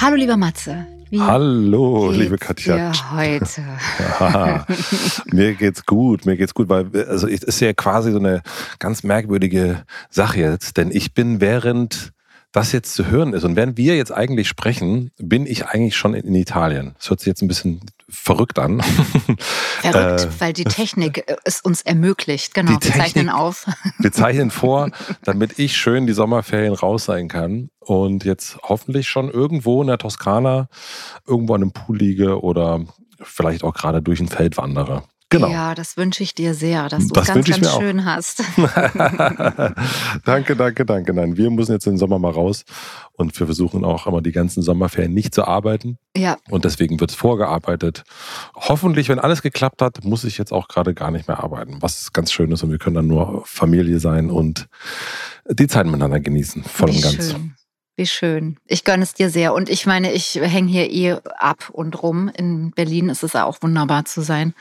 Hallo lieber Matze. Wie Hallo, liebe Katja. Ja, heute. mir geht's gut, mir geht's gut, weil also es ist ja quasi so eine ganz merkwürdige Sache jetzt, denn ich bin während das jetzt zu hören ist und während wir jetzt eigentlich sprechen, bin ich eigentlich schon in Italien. Das hört sich jetzt ein bisschen verrückt an. Verrückt, äh, weil die Technik es uns ermöglicht. Genau, wir Technik, zeichnen auf. wir zeichnen vor, damit ich schön die Sommerferien raus sein kann und jetzt hoffentlich schon irgendwo in der Toskana irgendwo an einem Pool liege oder vielleicht auch gerade durch ein Feld wandere. Genau. Ja, das wünsche ich dir sehr, dass du es ganz, ganz schön hast. danke, danke, danke. Nein, wir müssen jetzt den Sommer mal raus und wir versuchen auch immer die ganzen Sommerferien nicht zu arbeiten. Ja. Und deswegen wird es vorgearbeitet. Hoffentlich, wenn alles geklappt hat, muss ich jetzt auch gerade gar nicht mehr arbeiten, was ganz schön ist und wir können dann nur Familie sein und die Zeit miteinander genießen, voll Wie und ganz. Schön. Wie schön. Ich gönne es dir sehr. Und ich meine, ich hänge hier eh ab und rum. In Berlin ist es auch wunderbar zu sein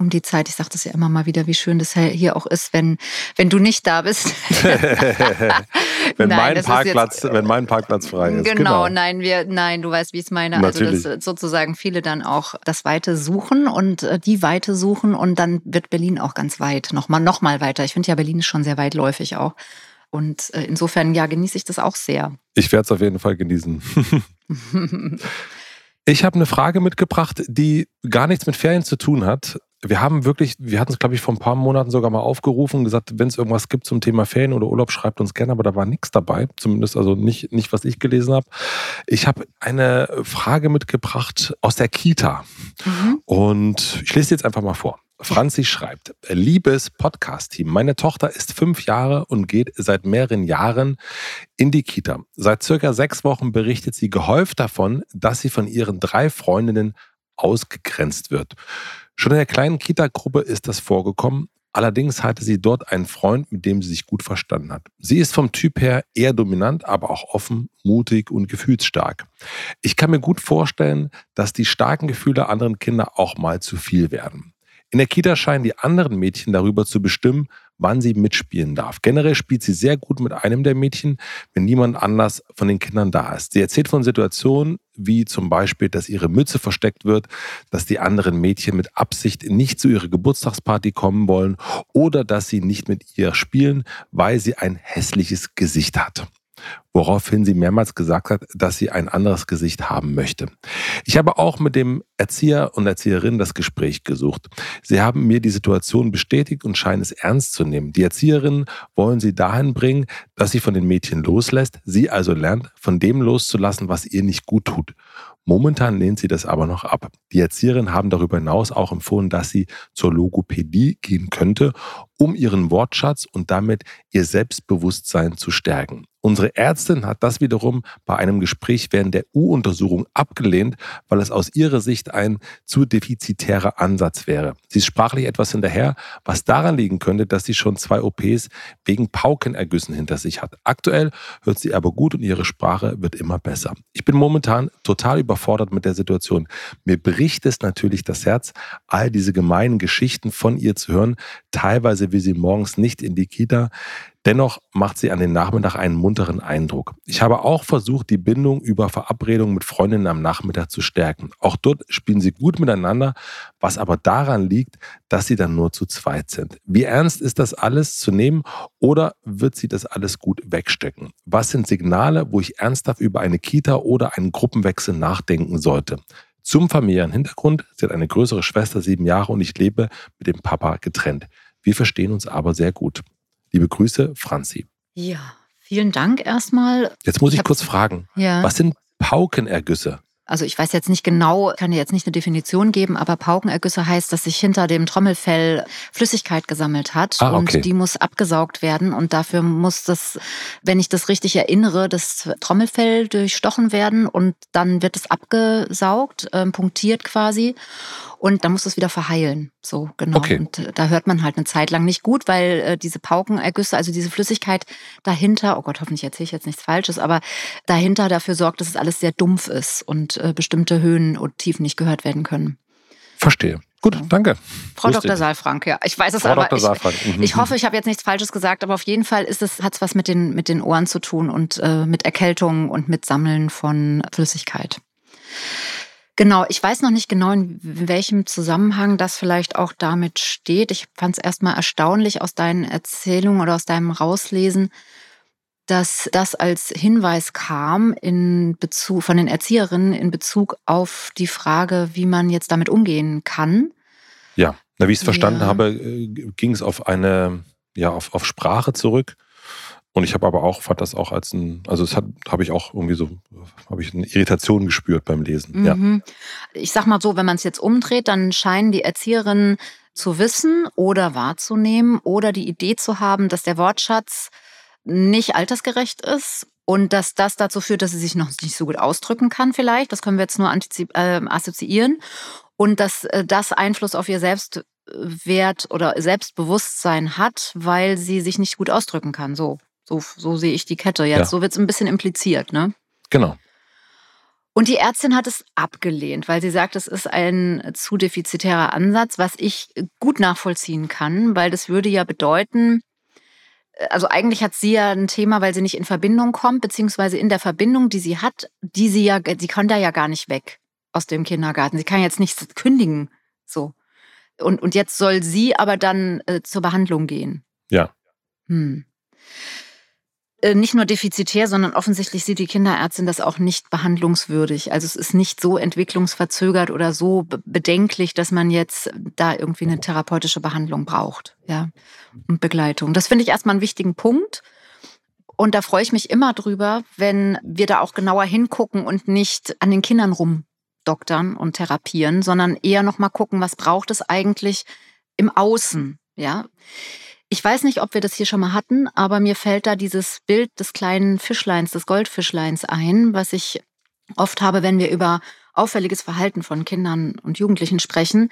um die Zeit. Ich sage das ja immer mal wieder, wie schön das hier auch ist, wenn, wenn du nicht da bist. wenn, nein, mein Parkplatz, jetzt, wenn mein Parkplatz frei ist. Genau, genau, nein, wir, nein, du weißt, wie ich es meine. Natürlich. Also, dass sozusagen viele dann auch das Weite suchen und äh, die Weite suchen und dann wird Berlin auch ganz weit, nochmal, noch mal weiter. Ich finde ja, Berlin ist schon sehr weitläufig auch. Und äh, insofern, ja, genieße ich das auch sehr. Ich werde es auf jeden Fall genießen. Ich habe eine Frage mitgebracht, die gar nichts mit Ferien zu tun hat, wir haben wirklich, wir hatten es, glaube ich, vor ein paar Monaten sogar mal aufgerufen und gesagt, wenn es irgendwas gibt zum Thema Ferien oder Urlaub, schreibt uns gerne, aber da war nichts dabei. Zumindest also nicht, nicht was ich gelesen habe. Ich habe eine Frage mitgebracht aus der Kita. Mhm. Und ich lese jetzt einfach mal vor. Franzi schreibt, liebes Podcast-Team, meine Tochter ist fünf Jahre und geht seit mehreren Jahren in die Kita. Seit circa sechs Wochen berichtet sie gehäuft davon, dass sie von ihren drei Freundinnen ausgegrenzt wird. Schon in der kleinen Kita-Gruppe ist das vorgekommen. Allerdings hatte sie dort einen Freund, mit dem sie sich gut verstanden hat. Sie ist vom Typ her eher dominant, aber auch offen, mutig und gefühlsstark. Ich kann mir gut vorstellen, dass die starken Gefühle anderen Kinder auch mal zu viel werden. In der Kita scheinen die anderen Mädchen darüber zu bestimmen, wann sie mitspielen darf. Generell spielt sie sehr gut mit einem der Mädchen, wenn niemand anders von den Kindern da ist. Sie erzählt von Situationen, wie zum Beispiel, dass ihre Mütze versteckt wird, dass die anderen Mädchen mit Absicht nicht zu ihrer Geburtstagsparty kommen wollen oder dass sie nicht mit ihr spielen, weil sie ein hässliches Gesicht hat woraufhin sie mehrmals gesagt hat, dass sie ein anderes Gesicht haben möchte. Ich habe auch mit dem Erzieher und Erzieherin das Gespräch gesucht. Sie haben mir die Situation bestätigt und scheinen es ernst zu nehmen. Die Erzieherinnen wollen sie dahin bringen, dass sie von den Mädchen loslässt, sie also lernt, von dem loszulassen, was ihr nicht gut tut. Momentan lehnt sie das aber noch ab. Die Erzieherinnen haben darüber hinaus auch empfohlen, dass sie zur Logopädie gehen könnte, um ihren Wortschatz und damit ihr Selbstbewusstsein zu stärken. Unsere Ärztin hat das wiederum bei einem Gespräch während der U-Untersuchung abgelehnt, weil es aus ihrer Sicht ein zu defizitärer Ansatz wäre. Sie ist sprachlich etwas hinterher, was daran liegen könnte, dass sie schon zwei OPs wegen Paukenergüssen hinter sich hat. Aktuell hört sie aber gut und ihre Sprache wird immer besser. Ich bin momentan total überfordert mit der Situation. Mir bricht es natürlich das Herz, all diese gemeinen Geschichten von ihr zu hören. Teilweise will sie morgens nicht in die Kita. Dennoch macht sie an den Nachmittag einen munteren Eindruck. Ich habe auch versucht, die Bindung über Verabredungen mit Freundinnen am Nachmittag zu stärken. Auch dort spielen sie gut miteinander, was aber daran liegt, dass sie dann nur zu zweit sind. Wie ernst ist das alles zu nehmen oder wird sie das alles gut wegstecken? Was sind Signale, wo ich ernsthaft über eine Kita oder einen Gruppenwechsel nachdenken sollte? Zum familiären Hintergrund, sie hat eine größere Schwester, sieben Jahre und ich lebe mit dem Papa getrennt. Wir verstehen uns aber sehr gut. Liebe Grüße, Franzi. Ja, vielen Dank erstmal. Jetzt muss ich, ich kurz fragen, ja. was sind Paukenergüsse. Also ich weiß jetzt nicht genau, kann dir jetzt nicht eine Definition geben, aber Paukenergüsse heißt, dass sich hinter dem Trommelfell Flüssigkeit gesammelt hat ah, okay. und die muss abgesaugt werden und dafür muss das, wenn ich das richtig erinnere, das Trommelfell durchstochen werden und dann wird es abgesaugt, äh, punktiert quasi und dann muss es wieder verheilen. So, genau. Okay. Und äh, da hört man halt eine Zeit lang nicht gut, weil äh, diese Paukenergüsse, also diese Flüssigkeit dahinter, oh Gott, hoffentlich erzähle ich jetzt nichts Falsches, aber dahinter dafür sorgt, dass es alles sehr dumpf ist und äh, bestimmte Höhen und Tiefen nicht gehört werden können. Verstehe. Gut, danke. Frau Lustig. Dr. Saalfrank, ja. Ich weiß es Frau aber. Dr. Saalfrank. Ich, mhm. ich hoffe, ich habe jetzt nichts Falsches gesagt, aber auf jeden Fall ist es, hat es was mit den, mit den Ohren zu tun und äh, mit Erkältung und mit Sammeln von Flüssigkeit. Genau, ich weiß noch nicht genau, in welchem Zusammenhang das vielleicht auch damit steht. Ich fand es erstmal erstaunlich aus deinen Erzählungen oder aus deinem Rauslesen, dass das als Hinweis kam in Bezug von den Erzieherinnen in Bezug auf die Frage, wie man jetzt damit umgehen kann. Ja, na, wie ich es verstanden ja. habe, äh, ging es auf eine, ja, auf, auf Sprache zurück. Und ich habe aber auch, fand das auch als ein, also es habe ich auch irgendwie so, habe ich eine Irritation gespürt beim Lesen. Mhm. Ja. Ich sag mal so, wenn man es jetzt umdreht, dann scheinen die Erzieherinnen zu wissen oder wahrzunehmen oder die Idee zu haben, dass der Wortschatz nicht altersgerecht ist und dass das dazu führt, dass sie sich noch nicht so gut ausdrücken kann vielleicht. Das können wir jetzt nur äh, assoziieren. Und dass äh, das Einfluss auf ihr Selbstwert oder Selbstbewusstsein hat, weil sie sich nicht gut ausdrücken kann. So. So, so sehe ich die Kette jetzt. Ja. So wird es ein bisschen impliziert, ne? Genau. Und die Ärztin hat es abgelehnt, weil sie sagt, es ist ein zu defizitärer Ansatz, was ich gut nachvollziehen kann, weil das würde ja bedeuten, also eigentlich hat sie ja ein Thema, weil sie nicht in Verbindung kommt, beziehungsweise in der Verbindung, die sie hat, die sie ja, sie kann da ja gar nicht weg aus dem Kindergarten. Sie kann jetzt nicht kündigen, so. Und, und jetzt soll sie aber dann äh, zur Behandlung gehen. Ja. Hm. Äh, nicht nur defizitär, sondern offensichtlich sieht die Kinderärztin das auch nicht behandlungswürdig. Also es ist nicht so entwicklungsverzögert oder so bedenklich, dass man jetzt da irgendwie eine therapeutische Behandlung braucht, ja, und Begleitung. Das finde ich erstmal einen wichtigen Punkt. Und da freue ich mich immer drüber, wenn wir da auch genauer hingucken und nicht an den Kindern rumdoktern und therapieren, sondern eher noch mal gucken, was braucht es eigentlich im Außen, ja. Ich weiß nicht, ob wir das hier schon mal hatten, aber mir fällt da dieses Bild des kleinen Fischleins, des Goldfischleins ein, was ich oft habe, wenn wir über auffälliges Verhalten von Kindern und Jugendlichen sprechen,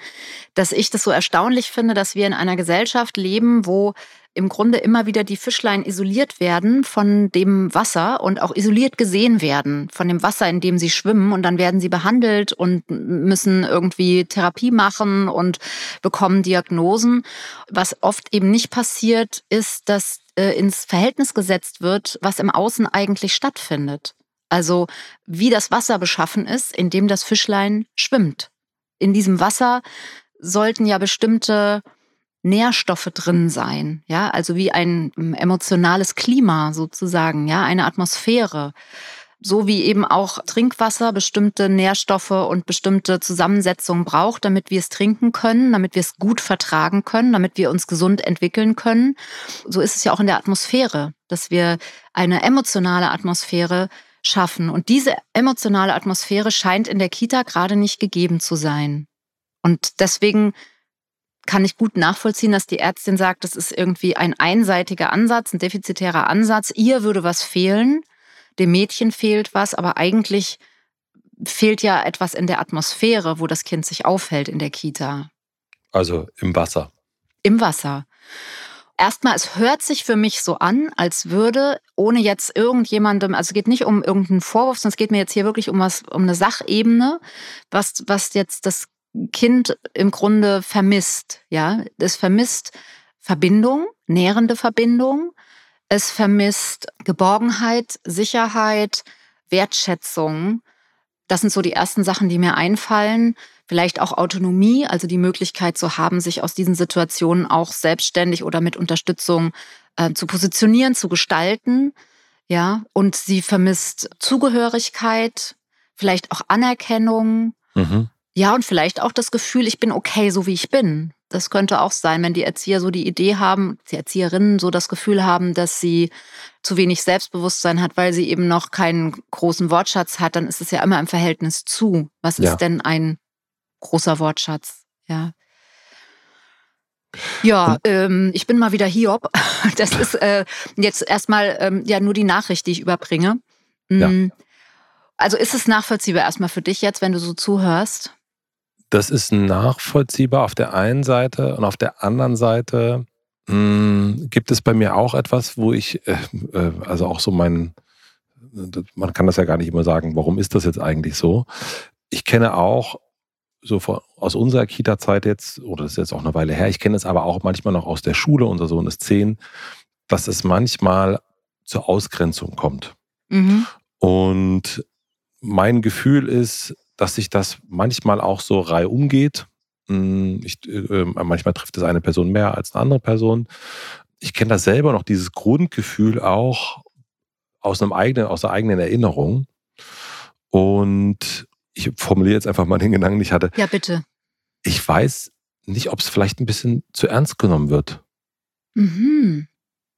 dass ich das so erstaunlich finde, dass wir in einer Gesellschaft leben, wo im Grunde immer wieder die Fischlein isoliert werden von dem Wasser und auch isoliert gesehen werden von dem Wasser, in dem sie schwimmen. Und dann werden sie behandelt und müssen irgendwie Therapie machen und bekommen Diagnosen. Was oft eben nicht passiert, ist, dass äh, ins Verhältnis gesetzt wird, was im Außen eigentlich stattfindet. Also wie das Wasser beschaffen ist, in dem das Fischlein schwimmt. In diesem Wasser sollten ja bestimmte Nährstoffe drin sein, ja, also wie ein ähm, emotionales Klima sozusagen, ja, eine Atmosphäre. So wie eben auch Trinkwasser bestimmte Nährstoffe und bestimmte Zusammensetzungen braucht, damit wir es trinken können, damit wir es gut vertragen können, damit wir uns gesund entwickeln können. So ist es ja auch in der Atmosphäre, dass wir eine emotionale Atmosphäre schaffen. Und diese emotionale Atmosphäre scheint in der Kita gerade nicht gegeben zu sein. Und deswegen kann ich gut nachvollziehen, dass die Ärztin sagt, das ist irgendwie ein einseitiger Ansatz, ein defizitärer Ansatz. Ihr würde was fehlen, dem Mädchen fehlt was, aber eigentlich fehlt ja etwas in der Atmosphäre, wo das Kind sich aufhält in der Kita. Also im Wasser. Im Wasser. Erstmal, es hört sich für mich so an, als würde, ohne jetzt irgendjemandem, also es geht nicht um irgendeinen Vorwurf, sondern es geht mir jetzt hier wirklich um was, um eine Sachebene, was, was jetzt das Kind im Grunde vermisst. Ja, es vermisst Verbindung, nährende Verbindung. Es vermisst Geborgenheit, Sicherheit, Wertschätzung. Das sind so die ersten Sachen, die mir einfallen. Vielleicht auch Autonomie, also die Möglichkeit zu haben, sich aus diesen Situationen auch selbstständig oder mit Unterstützung äh, zu positionieren, zu gestalten. Ja, und sie vermisst Zugehörigkeit, vielleicht auch Anerkennung. Mhm. Ja, und vielleicht auch das Gefühl, ich bin okay, so wie ich bin. Das könnte auch sein, wenn die Erzieher so die Idee haben, die Erzieherinnen so das Gefühl haben, dass sie zu wenig Selbstbewusstsein hat, weil sie eben noch keinen großen Wortschatz hat, dann ist es ja immer im Verhältnis zu. Was ja. ist denn ein großer Wortschatz? Ja. Ja, ähm, ich bin mal wieder Hiob. Das ist äh, jetzt erstmal ähm, ja nur die Nachricht, die ich überbringe. Ja. Mm. Also ist es nachvollziehbar erstmal für dich jetzt, wenn du so zuhörst? Das ist nachvollziehbar auf der einen Seite und auf der anderen Seite mh, mm, gibt es bei mir auch etwas, wo ich, äh, äh, also auch so mein, man kann das ja gar nicht immer sagen, warum ist das jetzt eigentlich so? Ich kenne auch so von, aus unserer Kita-Zeit jetzt, oder das ist jetzt auch eine Weile her, ich kenne es aber auch manchmal noch aus der Schule, unser Sohn ist zehn, dass es manchmal zur Ausgrenzung kommt. Mhm. Und mein Gefühl ist, dass sich das manchmal auch so reihum geht. Hm, ich, äh, manchmal trifft es eine Person mehr als eine andere Person. Ich kenne das selber noch, dieses Grundgefühl auch aus einem eigenen, aus der eigenen Erinnerung. Und ich formuliere jetzt einfach mal den Gedanken, den ich hatte. Ja, bitte. Ich weiß nicht, ob es vielleicht ein bisschen zu ernst genommen wird. Mhm.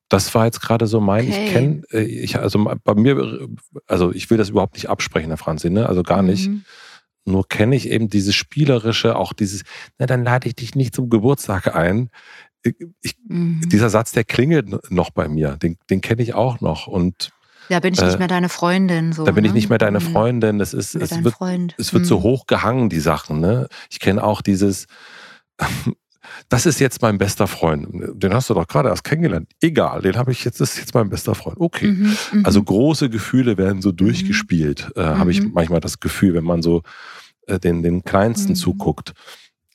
Das war jetzt gerade so mein, okay. ich kenne, äh, ich, also bei mir, also ich will das überhaupt nicht absprechen, Herr Franzi, ne? also gar nicht. Nur kenne ich eben dieses spielerische, auch dieses, na dann lade ich dich nicht zum Geburtstag ein. Ich, mhm. Dieser Satz, der klingelt noch bei mir, den, den kenne ich auch noch und da bin ich nicht äh, mehr deine Freundin. So, da bin ne? ich nicht mehr deine. Freundin. Es, ist, es wird, Freund. es wird mhm. so hoch gehangen, die Sachen. Ne? Ich kenne auch dieses, das ist jetzt mein bester Freund. Den hast du doch gerade erst kennengelernt. Egal, den habe ich jetzt, das ist jetzt mein bester Freund. Okay. Mhm, mhm. also große Gefühle werden so mhm. durchgespielt, äh, habe ich mhm. manchmal das Gefühl, wenn man so äh, den, den Kleinsten zuguckt.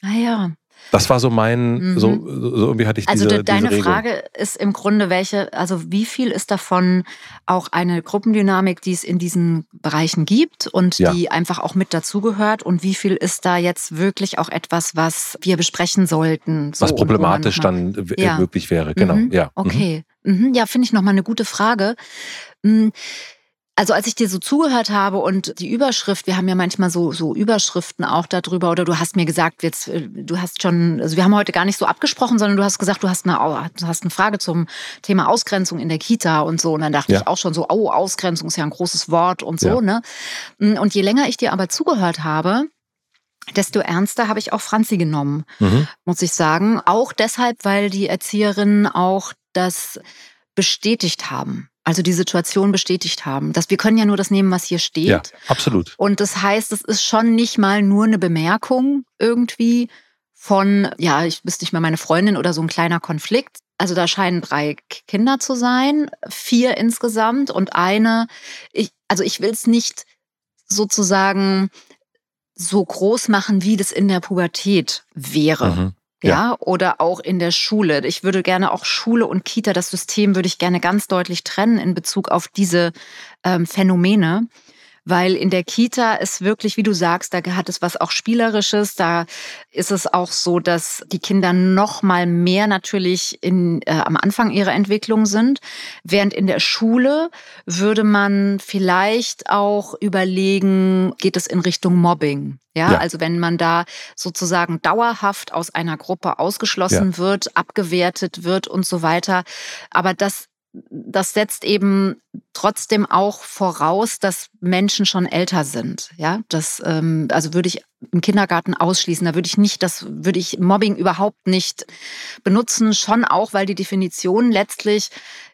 Ah ja. Das war so mein, mhm. so, so irgendwie hatte ich also diese Also deine diese Frage ist im Grunde, welche, also wie viel ist davon auch eine Gruppendynamik, die es in diesen Bereichen gibt und ja. die einfach auch mit dazugehört und wie viel ist da jetzt wirklich auch etwas, was wir besprechen sollten? So was problematisch dann ja. wirklich wäre, genau, mhm. ja. Okay, mhm. ja, finde ich nochmal eine gute Frage. Also als ich dir so zugehört habe und die Überschrift, wir haben ja manchmal so, so Überschriften auch darüber, oder du hast mir gesagt, jetzt, äh, du hast schon, also wir haben heute gar nicht so abgesprochen, sondern du hast gesagt, du hast eine, du hast eine Frage zum Thema Ausgrenzung in der Kita und so. Und dann dachte ja. ich auch schon so, oh, Ausgrenzung ist ja ein großes Wort und so, ja. ne? Mm, und je länger ich dir aber zugehört habe, desto ernster habe ich auch Franzi genommen, mhm. muss ich sagen. Auch deshalb, weil die Erzieherinnen auch das bestätigt haben also die Situation bestätigt haben. Dass wir können ja nur das nehmen, was hier steht. Ja, absolut. Und das heißt, es ist schon nicht mal nur eine Bemerkung irgendwie von, ja, ich bist nicht mehr meine Freundin oder so ein kleiner Konflikt. Also da scheinen drei Kinder zu sein, vier insgesamt und eine, ich, also ich will es nicht sozusagen so groß machen, wie das in der Pubertät wäre. Mhm. Ja, ja, oder auch in der Schule. Ich würde gerne auch Schule und Kita, das System würde ich gerne ganz deutlich trennen in Bezug auf diese ähm, Phänomene weil in der Kita ist wirklich, wie du sagst, da hat es was auch Spielerisches. Da ist es auch so, dass die Kinder noch mal mehr natürlich in, äh, am Anfang ihrer Entwicklung sind. Während in der Schule würde man vielleicht auch überlegen, geht es in Richtung Mobbing? Ja, ja, also wenn man da sozusagen dauerhaft aus einer Gruppe ausgeschlossen ja. wird, abgewertet wird und so weiter. Aber das das setzt eben trotzdem auch voraus, dass Menschen schon älter sind. Ja, das ähm, also würde ich im Kindergarten ausschließen. Da würde ich nicht, das würde ich Mobbing überhaupt nicht benutzen. Schon auch, weil die Definition letztlich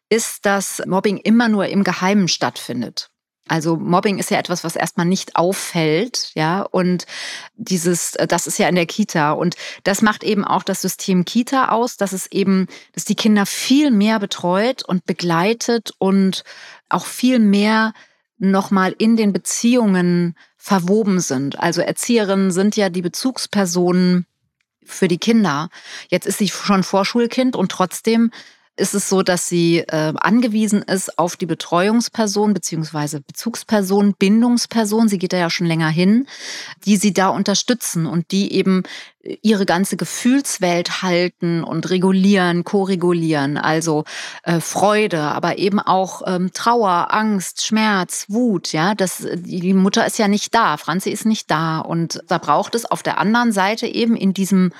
ist, dass Mobbing immer nur im Geheimen stattfindet. Also Mobbing ist ja etwas, was erstmal nicht auffällt, ja, und dieses, äh, das ist ja in der Kita und das macht eben auch das System Kita aus, dass es eben, dass die Kinder viel mehr betreut und begleitet und auch viel mehr nochmal in den Beziehungen verwoben sind. Also Erzieherinnen sind ja die Bezugspersonen für die Kinder. Jetzt ist sie schon Vorschulkind und trotzdem ist es so, dass sie äh, angewiesen ist auf die Betreuungsperson beziehungsweise Bezugsperson, Bindungsperson, sie geht da ja schon länger hin, die sie da unterstützen und die eben äh, ihre ganze Gefühlswelt halten und regulieren, koregulieren, also äh, Freude, aber eben auch ähm, Trauer, Angst, Schmerz, Wut, ja, das die Mutter ist ja nicht da, Franzi ist nicht da. Und da braucht es auf der anderen Seite eben in diesem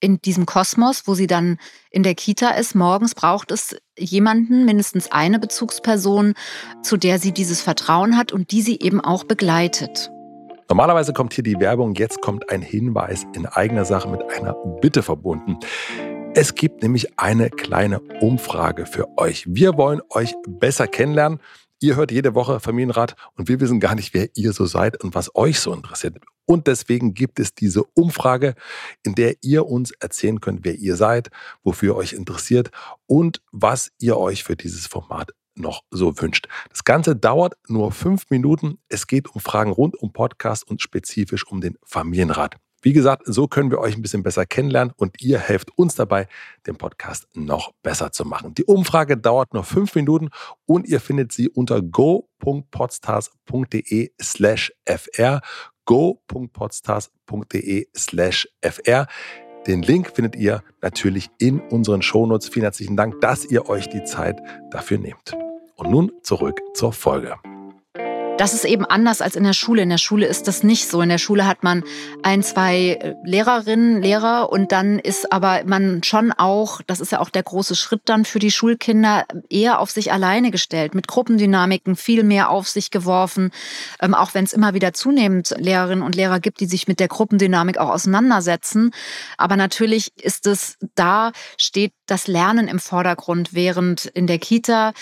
in diesem Kosmos, wo sie dann in der Kita ist, morgens braucht es jemanden, mindestens eine Bezugsperson, zu der sie dieses Vertrauen hat und die sie eben auch begleitet. Normalerweise kommt hier die Werbung, jetzt kommt ein Hinweis in eigener Sache mit einer Bitte verbunden. Es gibt nämlich eine kleine Umfrage für euch. Wir wollen euch besser kennenlernen. Ihr hört jede Woche Familienrat und wir wissen gar nicht, wer ihr so seid und was euch so interessiert. Und deswegen gibt es diese Umfrage, in der ihr uns erzählen könnt, wer ihr seid, wofür ihr euch interessiert und was ihr euch für dieses Format noch so wünscht. Das Ganze dauert nur fünf Minuten. Es geht um Fragen rund um Podcast und spezifisch um den Familienrat. Wie gesagt, so können wir euch ein bisschen besser kennenlernen und ihr helft uns dabei, den Podcast noch besser zu machen. Die Umfrage dauert nur fünf Minuten und ihr findet sie unter go.podstars.de slash fr go.podstars.de slash fr. Den Link findet ihr natürlich in unseren Shownotes. Vielen herzlichen Dank, dass ihr euch die Zeit dafür nehmt. Und nun zurück zur Folge. Das ist eben anders als in der Schule. In der Schule ist das nicht so. In der Schule hat man ein, zwei äh, Lehrerinnen, Lehrer und dann ist aber man schon auch, das ist ja auch der große Schritt dann für die Schulkinder, eher auf sich alleine gestellt, mit Gruppendynamiken viel mehr auf sich geworfen. Ähm, auch wenn es immer wieder zunehmend Lehrerinnen und Lehrer gibt, die sich mit der Gruppendynamik auch auseinandersetzen. Aber natürlich ist es, da steht das Lernen im Vordergrund, während in der Kita,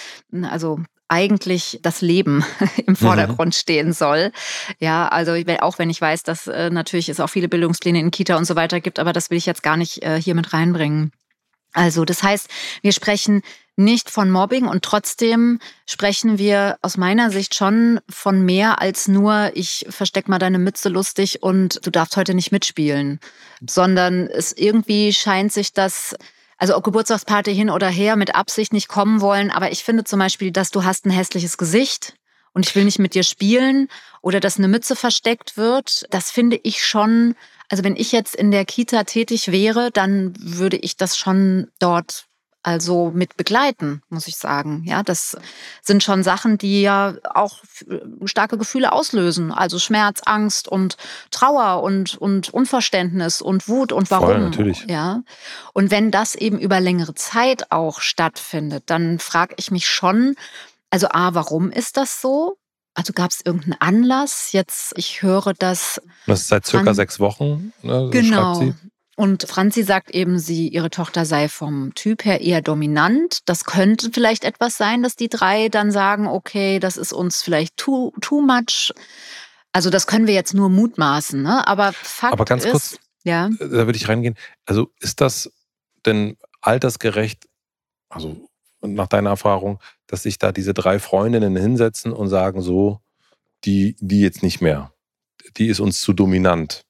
also eigentlich das Leben im mhm. Vordergrund mhm. stehen soll. Ja, also auch wenn ich weiß, dass äh, natürlich es auch viele Bildungspläne in Kita und so weiter gibt, aber das will ich jetzt gar nicht äh, hier mit reinbringen. Also das heißt, wir sprechen nicht von Mobbing und trotzdem sprechen wir aus meiner Sicht schon von mehr als nur, ich versteck mal deine Mütze lustig und du darfst heute nicht mitspielen, sondern es irgendwie scheint sich das also ob Geburtstagsparty hin oder her mit Absicht nicht kommen wollen. Aber ich finde zum Beispiel, dass du hast ein hässliches Gesicht und ich will nicht mit dir spielen oder dass eine Mütze versteckt wird. Das finde ich schon, also wenn ich jetzt in der Kita tätig wäre, dann würde ich das schon dort also mit begleiten, muss ich sagen. Ja, das sind schon Sachen, die ja auch starke Gefühle auslösen. Also Schmerz, Angst und Trauer und, und Unverständnis und Wut und warum. Voll, natürlich. Ja. Und wenn das eben über längere Zeit auch stattfindet, dann frage ich mich schon, also A, warum ist das so? Also gab es irgendeinen Anlass? Jetzt, ich höre das. Das ist seit circa sechs Wochen. Ne, genau. Und Franzi sagt eben, sie, ihre Tochter sei vom Typ her eher dominant. Das könnte vielleicht etwas sein, dass die drei dann sagen, okay, das ist uns vielleicht too, too much. Also das können wir jetzt nur mutmaßen, ne? Aber Fakt Aber ganz ist, kurz, ja. Äh, da würde ich reingehen. Also ist das denn altersgerecht, also nach deiner Erfahrung, dass sich da diese drei Freundinnen hinsetzen und sagen so, die, die jetzt nicht mehr. Die ist uns zu dominant.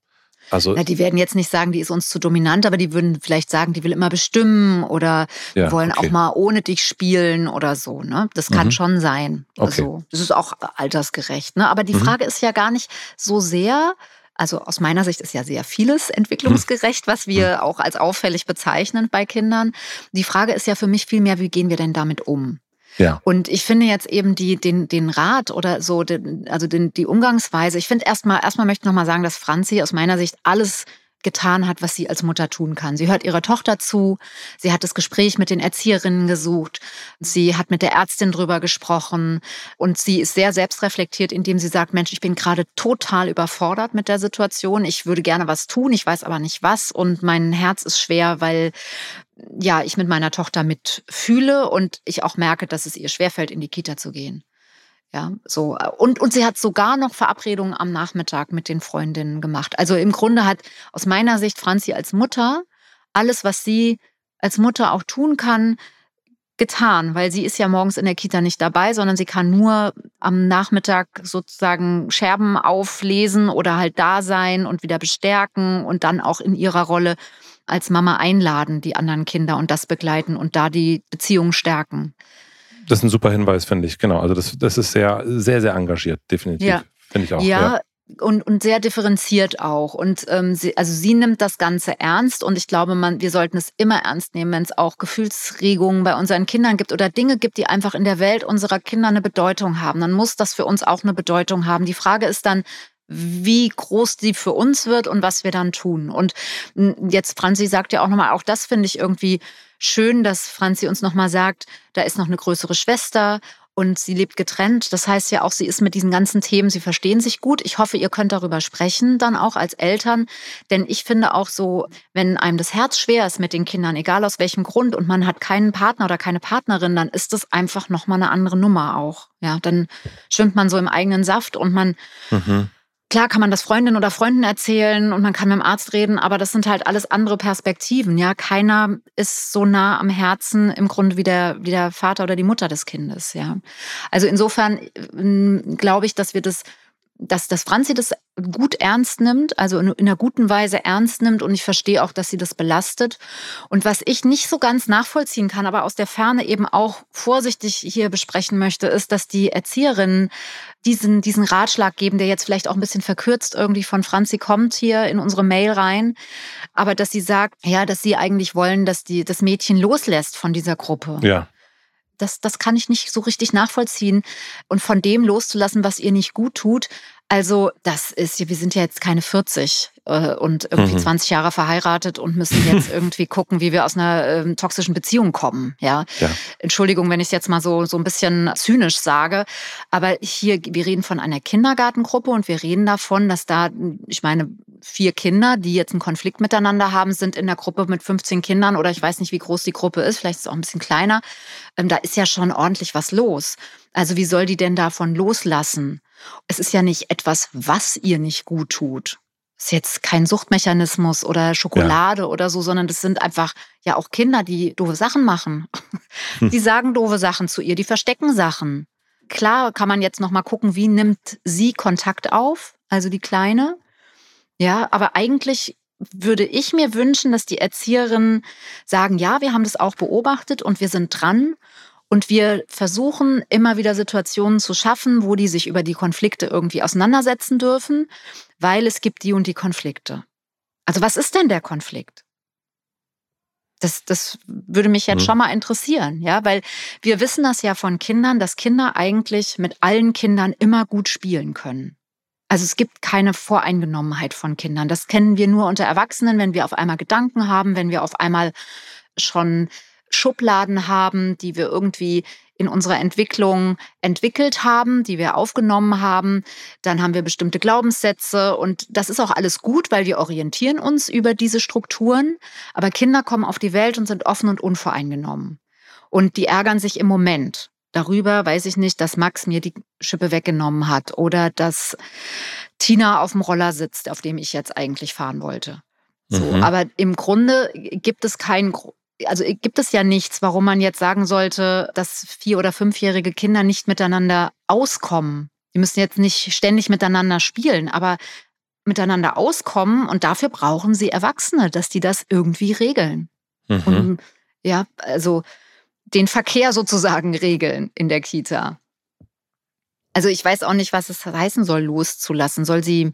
Also, Na, die werden jetzt nicht sagen, die ist uns zu dominant, aber die würden vielleicht sagen, die will immer bestimmen oder ja, wollen okay. auch mal ohne dich spielen oder so. Ne? Das kann mhm. schon sein. Okay. Also, das ist auch altersgerecht. Ne? Aber die mhm. Frage ist ja gar nicht so sehr, also aus meiner Sicht ist ja sehr vieles entwicklungsgerecht, was wir mhm. auch als auffällig bezeichnen bei Kindern. Die Frage ist ja für mich vielmehr, wie gehen wir denn damit um? Ja. Und ich finde jetzt eben die, den, den Rat oder so, den, also den, die Umgangsweise, ich finde erstmal, erstmal möchte ich nochmal sagen, dass Franzi aus meiner Sicht alles getan hat, was sie als Mutter tun kann. Sie hört ihrer Tochter zu, sie hat das Gespräch mit den Erzieherinnen gesucht, sie hat mit der Ärztin drüber gesprochen und sie ist sehr selbstreflektiert, indem sie sagt, Mensch, ich bin gerade total überfordert mit der Situation, ich würde gerne was tun, ich weiß aber nicht was und mein Herz ist schwer, weil ja, ich mit meiner Tochter mitfühle und ich auch merke, dass es ihr schwerfällt, in die Kita zu gehen. Ja, so. Und, und sie hat sogar noch Verabredungen am Nachmittag mit den Freundinnen gemacht. Also im Grunde hat aus meiner Sicht Franzi als Mutter alles, was sie als Mutter auch tun kann, getan, weil sie ist ja morgens in der Kita nicht dabei, sondern sie kann nur am Nachmittag sozusagen Scherben auflesen oder halt da sein und wieder bestärken und dann auch in ihrer Rolle als Mama einladen, die anderen Kinder und das begleiten und da die Beziehung stärken. Das ist ein super Hinweis, finde ich. Genau. Also das, das ist sehr, sehr, sehr engagiert, definitiv. Ja. Finde ich auch. Ja, ja. Und, und sehr differenziert auch. Und ähm, sie, also sie nimmt das Ganze ernst und ich glaube, man, wir sollten es immer ernst nehmen, wenn es auch Gefühlsregungen bei unseren Kindern gibt oder Dinge gibt, die einfach in der Welt unserer Kinder eine Bedeutung haben. Dann muss das für uns auch eine Bedeutung haben. Die Frage ist dann, wie groß die für uns wird und was wir dann tun. Und jetzt, Franzi sagt ja auch nochmal, auch das finde ich irgendwie schön, dass Franzi uns nochmal sagt, da ist noch eine größere Schwester und sie lebt getrennt. Das heißt ja auch, sie ist mit diesen ganzen Themen, sie verstehen sich gut. Ich hoffe, ihr könnt darüber sprechen, dann auch als Eltern. Denn ich finde auch so, wenn einem das Herz schwer ist mit den Kindern, egal aus welchem Grund, und man hat keinen Partner oder keine Partnerin, dann ist das einfach nochmal eine andere Nummer auch. Ja, dann schwimmt man so im eigenen Saft und man mhm. Klar kann man das Freundinnen oder Freunden erzählen und man kann mit dem Arzt reden, aber das sind halt alles andere Perspektiven. Ja, keiner ist so nah am Herzen im Grunde wie der, wie der Vater oder die Mutter des Kindes. Ja, also insofern äh, glaube ich, dass wir das dass, dass Franzi das gut ernst nimmt, also in, in, einer guten Weise ernst nimmt und ich verstehe auch, dass sie das belastet. Und was ich nicht so ganz nachvollziehen kann, aber aus der Ferne eben auch vorsichtig hier besprechen möchte, ist, dass die Erzieherinnen diesen, diesen Ratschlag geben, der jetzt vielleicht auch ein bisschen verkürzt irgendwie von Franzi kommt hier in unsere Mail rein, aber dass sie sagt, ja, dass sie eigentlich wollen, dass die, das Mädchen loslässt von dieser Gruppe. Ja das, das kann ich nicht so richtig nachvollziehen. Und von dem loszulassen, was ihr nicht gut tut, also das ist, wir sind ja jetzt keine 40 äh, und irgendwie mhm. 20 Jahre verheiratet und müssen jetzt irgendwie gucken, wie wir aus einer äh, toxischen Beziehung kommen. Ja? ja. Entschuldigung, wenn ich es jetzt mal so, so ein bisschen zynisch sage, aber hier, wir reden von einer Kindergartengruppe und wir reden davon, dass da, ich meine, vier Kinder, die jetzt einen Konflikt miteinander haben, sind in der Gruppe mit 15 Kindern oder ich weiß nicht, wie groß die Gruppe ist, vielleicht ist es auch ein bisschen kleiner. Ähm, da ist ja schon ordentlich was los. Also wie soll die denn davon loslassen? Es ist ja nicht etwas, was ihr nicht gut tut. Es ist jetzt kein Suchtmechanismus oder Schokolade ja. oder so, sondern das sind einfach ja auch Kinder, die doofe Sachen machen. Hm. Die sagen doofe Sachen zu ihr, die verstecken Sachen. Klar kann man jetzt noch mal gucken, wie nimmt sie Kontakt auf, also die Kleine. Ja, aber eigentlich würde ich mir wünschen, dass die Erzieherinnen sagen, ja, wir haben das auch beobachtet und wir sind dran und wir versuchen immer wieder Situationen zu schaffen, wo die sich über die Konflikte irgendwie auseinandersetzen dürfen, weil es gibt die und die Konflikte. Also was ist denn der Konflikt? Das, das würde mich jetzt mhm. schon mal interessieren, ja, weil wir wissen das ja von Kindern, dass Kinder eigentlich mit allen Kindern immer gut spielen können. Also es gibt keine Voreingenommenheit von Kindern. Das kennen wir nur unter Erwachsenen, wenn wir auf einmal Gedanken haben, wenn wir auf einmal schon Schubladen haben, die wir irgendwie in unserer Entwicklung entwickelt haben, die wir aufgenommen haben. Dann haben wir bestimmte Glaubenssätze und das ist auch alles gut, weil wir orientieren uns über diese Strukturen. Aber Kinder kommen auf die Welt und sind offen und unvoreingenommen. Und die ärgern sich im Moment. Darüber weiß ich nicht, dass Max mir die Schippe weggenommen hat oder dass Tina auf dem Roller sitzt, auf dem ich jetzt eigentlich fahren wollte. So, mhm. aber im Grunde gibt es keinen also gibt es ja nichts, warum man jetzt sagen sollte, dass vier- oder fünfjährige Kinder nicht miteinander auskommen. Die müssen jetzt nicht ständig miteinander spielen, aber miteinander auskommen und dafür brauchen sie Erwachsene, dass die das irgendwie regeln. Mhm. Und ja, also den Verkehr sozusagen regeln in der Kita. Also ich weiß auch nicht, was es heißen soll, loszulassen. Soll sie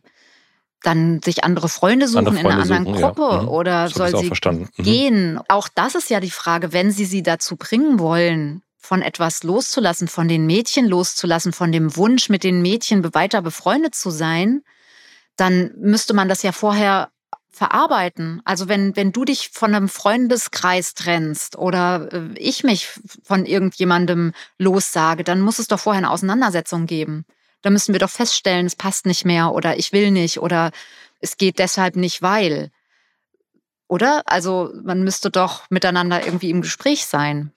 dann sich andere Freunde suchen andere Freunde in einer anderen suchen, Gruppe ja. mhm. oder soll sie mhm. gehen? Auch das ist ja die Frage, wenn sie sie dazu bringen wollen, von etwas loszulassen, von den Mädchen loszulassen, von dem Wunsch, mit den Mädchen weiter befreundet zu sein, dann müsste man das ja vorher verarbeiten. Also wenn, wenn du dich von einem Freundeskreis trennst oder äh, ich mich von irgendjemandem lossage, dann muss es doch vorher eine Auseinandersetzung geben da müssen wir doch feststellen, es passt nicht mehr oder ich will nicht oder es geht deshalb nicht, weil. Oder? Also man müsste doch miteinander irgendwie im Gespräch sein.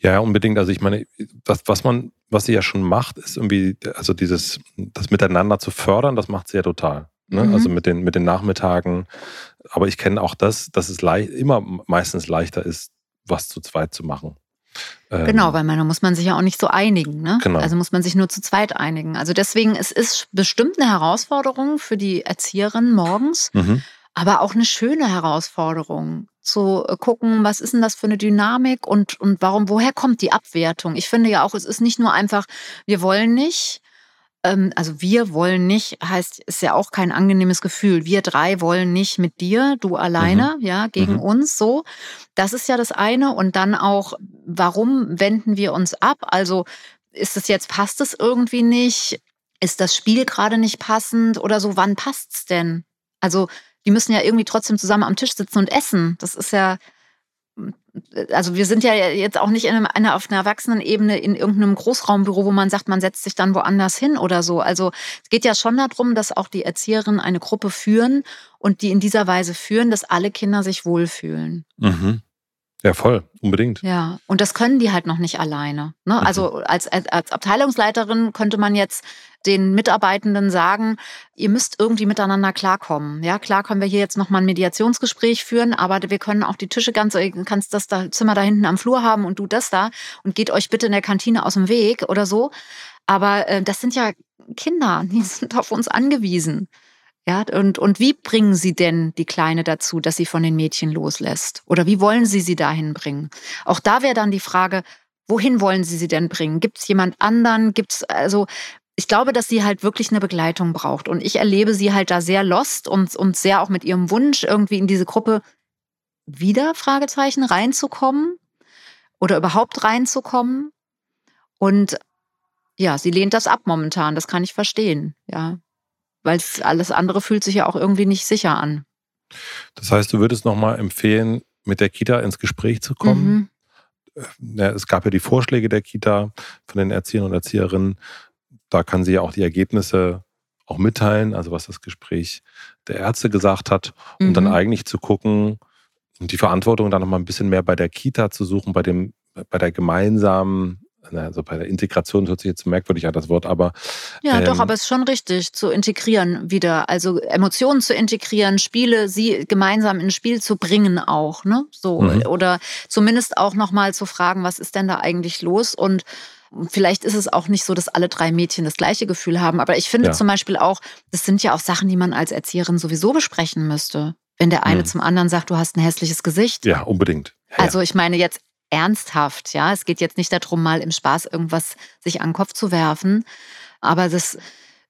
Ja, unbedingt. Also ich meine, das, was man, was sie ja schon macht, ist irgendwie, also dieses, das Miteinander zu fördern, das macht sie ja total. Ne? Mhm. Also mit den, mit den Nachmittagen. Aber ich kenne auch das, dass es leicht, immer meistens leichter ist, was zu zweit zu machen. Genau, ähm, weil man, da muss man sich ja auch nicht so einigen. Ne? Genau. Also muss man sich nur zu zweit einigen. Also deswegen, es ist bestimmt eine Herausforderung für die Erzieherin morgens, mhm. aber auch eine schöne Herausforderung zu äh, gucken, was ist denn das für eine Dynamik und, und warum, woher kommt die Abwertung? Ich finde ja auch, es ist nicht nur einfach, wir wollen nicht, also wir wollen nicht, heißt, ist ja auch kein angenehmes Gefühl. Wir drei wollen nicht mit dir, du alleine, mhm. ja, gegen mhm. uns so. Das ist ja das eine. Und dann auch, warum wenden wir uns ab? Also ist es jetzt, passt es irgendwie nicht? ist das Spiel gerade nicht passend oder so, wann passt's denn? Also, die müssen ja irgendwie trotzdem zusammen am Tisch sitzen und essen. Das ist ja, also wir sind ja jetzt auch nicht in einer, auf einer Erwachsenenebene in irgendeinem Großraumbüro, wo man sagt, man setzt sich dann woanders hin oder so. Also es geht ja schon darum, dass auch die Erzieherinnen eine Gruppe führen und die in dieser Weise führen, dass alle Kinder sich wohlfühlen. Mhm. Ja, voll, unbedingt. Ja, und das können die halt noch nicht alleine. Ne? Mhm. Also als, als Abteilungsleiterin könnte man jetzt den Mitarbeitenden sagen, ihr müsst irgendwie miteinander klarkommen. Ja, klar können wir hier jetzt nochmal ein Mediationsgespräch führen, aber wir können auch die Tische ganz, du kannst das da, Zimmer da hinten am Flur haben und du das da und geht euch bitte in der Kantine aus dem Weg oder so. Aber äh, das sind ja Kinder, die sind auf uns angewiesen. Ja, und, und wie bringen Sie denn die Kleine dazu, dass sie von den Mädchen loslässt? Oder wie wollen Sie sie dahin bringen? Auch da wäre dann die Frage, wohin wollen Sie sie denn bringen? Gibt es jemand anderen? Gibt es, also, ich glaube, dass sie halt wirklich eine Begleitung braucht. Und ich erlebe sie halt da sehr lost und, und sehr auch mit ihrem Wunsch, irgendwie in diese Gruppe wieder, Fragezeichen, reinzukommen oder überhaupt reinzukommen. Und ja, sie lehnt das ab momentan, das kann ich verstehen, ja weil alles andere fühlt sich ja auch irgendwie nicht sicher an. Das heißt, du würdest nochmal empfehlen, mit der Kita ins Gespräch zu kommen? Mhm. Ja, es gab ja die Vorschläge der Kita von den Erziehern und Erzieherinnen. Da kann sie ja auch die Ergebnisse auch mitteilen, also was das Gespräch der Ärzte gesagt hat, um mhm. dann eigentlich zu gucken und die Verantwortung dann nochmal ein bisschen mehr bei der Kita zu suchen, bei dem, bei der gemeinsamen also bei der Integration hört sich jetzt merkwürdig an, das Wort, aber. Ja, ähm, doch, aber es ist schon richtig, zu integrieren wieder. Also Emotionen zu integrieren, Spiele, sie gemeinsam ins Spiel zu bringen auch, ne? So. Mhm. Oder zumindest auch nochmal zu fragen, was ist denn da eigentlich los? Und Vielleicht ist es auch nicht so, dass alle drei Mädchen das gleiche Gefühl haben. Aber ich finde ja. zum Beispiel auch, das sind ja auch Sachen, die man als Erzieherin sowieso besprechen müsste. Wenn der eine mhm. zum anderen sagt, du hast ein hässliches Gesicht. Ja, unbedingt. Ja, also ich meine jetzt ernsthaft. Ja, es geht jetzt nicht darum, mal im Spaß irgendwas sich an den Kopf zu werfen, aber das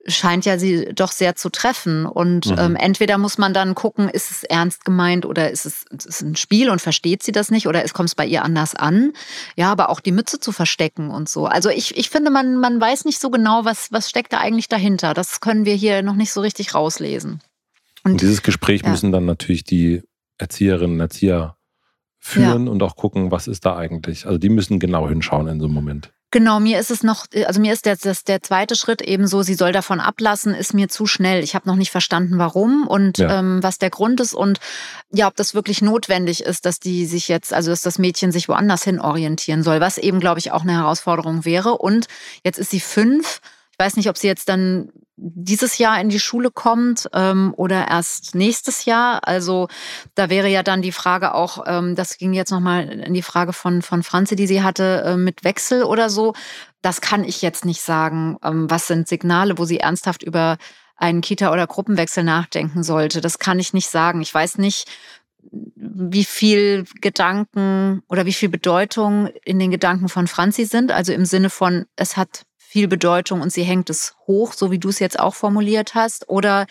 scheint ja sie doch sehr zu treffen. Und mhm. ähm, entweder muss man dann gucken, ist es ernst gemeint oder ist es, ist es ein Spiel und versteht sie das nicht oder es kommt es bei ihr anders an. Ja, aber auch die Mütze zu verstecken und so. Also ich, ich finde, man, man weiß nicht so genau, was, was steckt da eigentlich dahinter. Das können wir hier noch nicht so richtig rauslesen. Und, und dieses Gespräch ja. müssen dann natürlich die Erzieherinnen und Erzieher führen ja. und auch gucken, was ist da eigentlich. Also die müssen genau hinschauen in so einem Moment. Genau, mir ist es noch, also mir ist der, das, der zweite Schritt eben so, sie soll davon ablassen, ist mir zu schnell. Ich habe noch nicht verstanden, warum und ja. ähm, was der Grund ist und ja, ob das wirklich notwendig ist, dass die sich jetzt, also dass das Mädchen sich woanders hin orientieren soll, was eben, glaube ich, auch eine Herausforderung wäre. Und jetzt ist sie fünf. Ich weiß nicht, ob sie jetzt dann dieses Jahr in die Schule kommt ähm, oder erst nächstes Jahr. Also da wäre ja dann die Frage auch, ähm, das ging jetzt nochmal in die Frage von, von Franzi, die sie hatte, äh, mit Wechsel oder so. Das kann ich jetzt nicht sagen. Ähm, was sind Signale, wo sie ernsthaft über einen Kita- oder Gruppenwechsel nachdenken sollte? Das kann ich nicht sagen. Ich weiß nicht, wie viel Gedanken oder wie viel Bedeutung in den Gedanken von Franzi sind. Also im Sinne von, es hat viel Bedeutung und sie hängt es hoch, so wie du es jetzt auch formuliert hast. Oder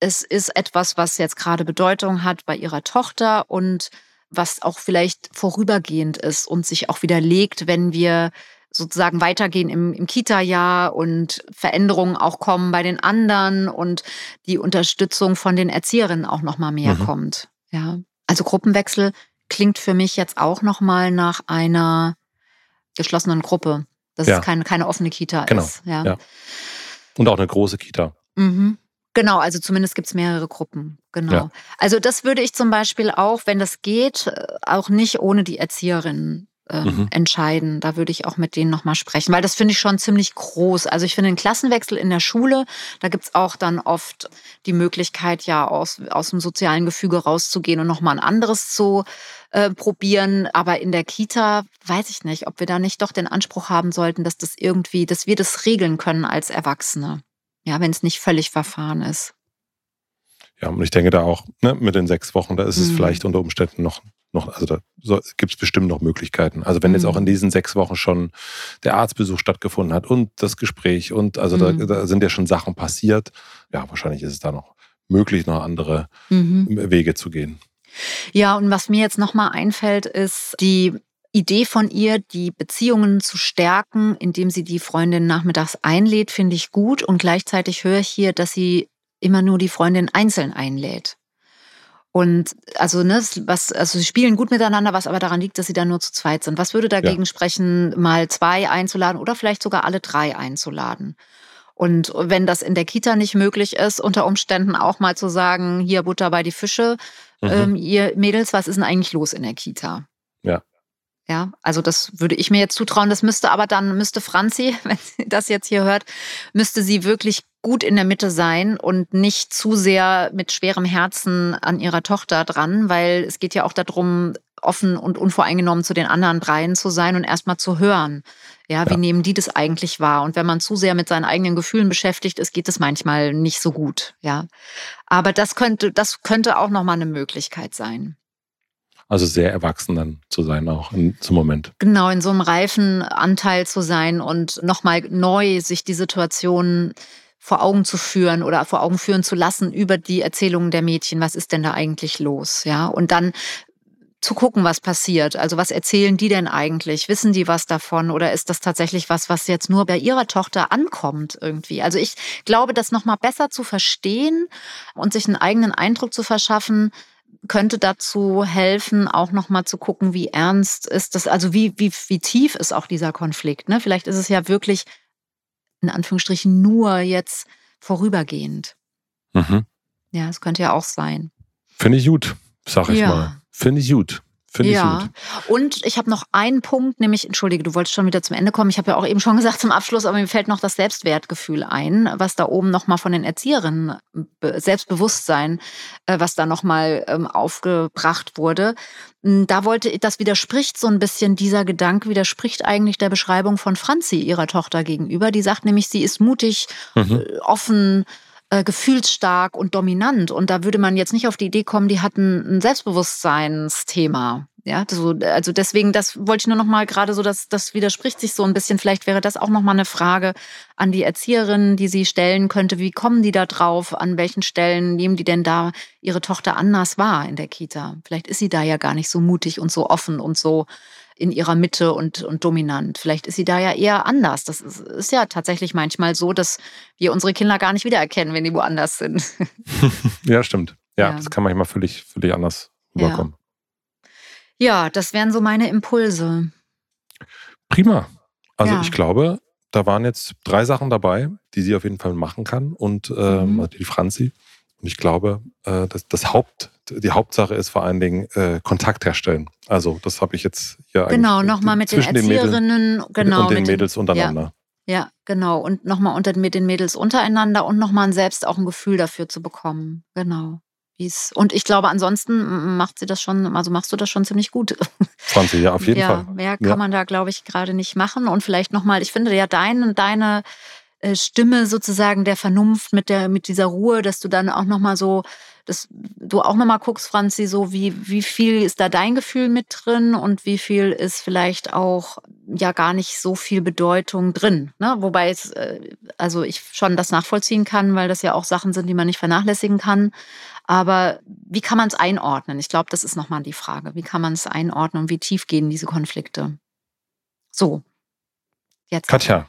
es ist etwas, was jetzt gerade Bedeutung hat bei ihrer Tochter und was auch vielleicht vorübergehend ist und sich auch widerlegt, wenn wir sozusagen weitergehen im, im Kita-Jahr und Veränderungen auch kommen bei den anderen und die Unterstützung von den Erzieherinnen auch noch mal mehr mhm. kommt. Ja, also Gruppenwechsel klingt für mich jetzt auch noch mal nach einer geschlossenen Gruppe dass ja. es keine, keine offene Kita genau. ist. Ja. ja. Und auch eine große Kita. Mhm. Genau, also zumindest gibt es mehrere Gruppen. Genau. Ja. Also das würde ich zum Beispiel auch, wenn das geht, äh, auch nicht ohne die Erzieherinnen ähm, mhm. entscheiden. Da würde ich auch mit denen nochmal sprechen, weil das finde ich schon ziemlich groß. Also ich finde den Klassenwechsel in der Schule, da gibt es auch dann oft die Möglichkeit, ja aus, aus dem sozialen Gefüge rauszugehen und nochmal ein anderes zu äh, probieren. Aber in der Kita weiß ich nicht, ob wir da nicht doch den Anspruch haben sollten, dass das irgendwie, dass wir das regeln können als Erwachsene. Ja, wenn es nicht völlig verfahren ist. Ja, und ich denke da auch, ne, mit den sechs Wochen, da ist es mhm. vielleicht unter Umständen noch noch, also da so, gibt es bestimmt noch Möglichkeiten. Also wenn mhm. jetzt auch in diesen sechs Wochen schon der Arztbesuch stattgefunden hat und das Gespräch und also mhm. da, da, sind ja schon Sachen passiert, ja, wahrscheinlich ist es da noch möglich, noch andere mhm. Wege zu gehen. Ja, und was mir jetzt nochmal einfällt, ist die Idee von ihr, die Beziehungen zu stärken, indem sie die Freundin nachmittags einlädt, finde ich gut. Und gleichzeitig höre ich hier, dass sie immer nur die Freundin einzeln einlädt. Und also, ne, was, also sie spielen gut miteinander, was aber daran liegt, dass sie dann nur zu zweit sind. Was würde dagegen ja. sprechen, mal zwei einzuladen oder vielleicht sogar alle drei einzuladen? Und wenn das in der Kita nicht möglich ist, unter Umständen auch mal zu sagen, hier Butter bei die Fische, mhm. ähm, ihr Mädels, was ist denn eigentlich los in der Kita? Ja. Ja, also das würde ich mir jetzt zutrauen. Das müsste aber dann, müsste Franzi, wenn sie das jetzt hier hört, müsste sie wirklich gut in der Mitte sein und nicht zu sehr mit schwerem Herzen an ihrer Tochter dran, weil es geht ja auch darum, offen und unvoreingenommen zu den anderen dreien zu sein und erstmal zu hören. Ja, wie ja. nehmen die das eigentlich wahr? Und wenn man zu sehr mit seinen eigenen Gefühlen beschäftigt ist, geht es manchmal nicht so gut. Ja, aber das könnte, das könnte auch nochmal eine Möglichkeit sein. Also sehr erwachsen dann zu sein, auch in, zum Moment. Genau, in so einem reifen Anteil zu sein und nochmal neu sich die Situation vor Augen zu führen oder vor Augen führen zu lassen über die Erzählungen der Mädchen. Was ist denn da eigentlich los? Ja, und dann zu gucken, was passiert. Also was erzählen die denn eigentlich? Wissen die was davon oder ist das tatsächlich was, was jetzt nur bei ihrer Tochter ankommt irgendwie? Also ich glaube, das noch mal besser zu verstehen und sich einen eigenen Eindruck zu verschaffen, könnte dazu helfen, auch noch mal zu gucken, wie ernst ist das, also wie, wie, wie tief ist auch dieser Konflikt. Ne? Vielleicht ist es ja wirklich in Anführungsstrichen nur jetzt vorübergehend. Mhm. Ja, es könnte ja auch sein. Finde ich gut, sag ich ja. mal. Finde ich gut. Finde ja. ich gut. Und ich habe noch einen Punkt, nämlich, entschuldige, du wolltest schon wieder zum Ende kommen. Ich habe ja auch eben schon gesagt zum Abschluss, aber mir fällt noch das Selbstwertgefühl ein, was da oben nochmal von den Erzieherinnen, Selbstbewusstsein, äh, was da nochmal ähm, aufgebracht wurde. Hm, da wollte, das widerspricht so ein bisschen, dieser Gedanke widerspricht eigentlich der Beschreibung von Franzi, ihrer Tochter gegenüber. Die sagt nämlich, sie ist mutig, mhm. Äh, offen, äh, gefühlsstark und dominant. Und da würde man jetzt nicht auf die Idee kommen, die hatten ein Selbstbewusstseinsthema. Ja, so, also deswegen, das wollte ich nur noch mal gerade so, dass das widerspricht sich so ein bisschen. Vielleicht wäre das auch noch mal eine Frage an die Erzieherin, die sie stellen könnte. Wie kommen die da drauf? An welchen Stellen nehmen die denn da ihre Tochter anders wahr in der Kita? Vielleicht ist sie da ja gar nicht so mutig und so offen und so in ihrer Mitte und, und dominant. Vielleicht ist sie da ja eher anders. Das ist, ist ja tatsächlich manchmal so, dass wir unsere Kinder gar nicht wiedererkennen, wenn die woanders sind. ja, stimmt. Ja, ja, das kann manchmal völlig, völlig anders rüberkommen. Ja. ja, das wären so meine Impulse. Prima. Also ja. ich glaube, da waren jetzt drei Sachen dabei, die sie auf jeden Fall machen kann und ähm, mhm. die Franzi. Und ich glaube, äh, das, das Haupt, die Hauptsache ist vor allen Dingen äh, Kontakt herstellen. Also das habe ich jetzt ja Genau, nochmal mit den Erzieherinnen den genau, und den Mädels untereinander. Ja, ja genau. Und nochmal unter, mit den Mädels untereinander und nochmal selbst auch ein Gefühl dafür zu bekommen. Genau. Wie's, und ich glaube, ansonsten macht sie das schon, also machst du das schon ziemlich gut. 20, ja, auf jeden ja, Fall. Mehr kann ja. man da, glaube ich, gerade nicht machen. Und vielleicht nochmal, ich finde ja dein, deine Stimme sozusagen der Vernunft mit der, mit dieser Ruhe, dass du dann auch nochmal so dass du auch nochmal guckst, Franzi, so wie, wie viel ist da dein Gefühl mit drin und wie viel ist vielleicht auch ja gar nicht so viel Bedeutung drin. Ne? Wobei es, äh, also ich schon das nachvollziehen kann, weil das ja auch Sachen sind, die man nicht vernachlässigen kann. Aber wie kann man es einordnen? Ich glaube, das ist nochmal die Frage. Wie kann man es einordnen und wie tief gehen diese Konflikte? So. Jetzt. Katja,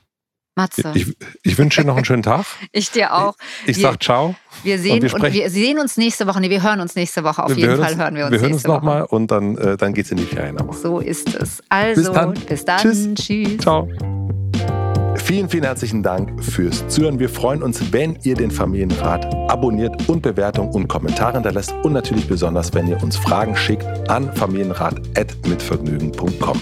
Matze. Ich, ich wünsche dir noch einen schönen Tag. ich dir auch. Ich, ich sag ciao. Wir sehen, und wir, und wir, sehen uns nächste Woche. Nee, wir hören uns nächste Woche. Auf wir jeden Fall uns, hören wir uns Wir hören uns nochmal und dann, äh, dann es in die Ferien. Aber. So ist es. Also, bis dann. Bis dann. Tschüss. Tschüss. Ciao. Vielen, vielen herzlichen Dank fürs Zuhören. Wir freuen uns, wenn ihr den Familienrat abonniert und Bewertungen und Kommentare hinterlässt und natürlich besonders, wenn ihr uns Fragen schickt an familienrat.mitvergnügen.com.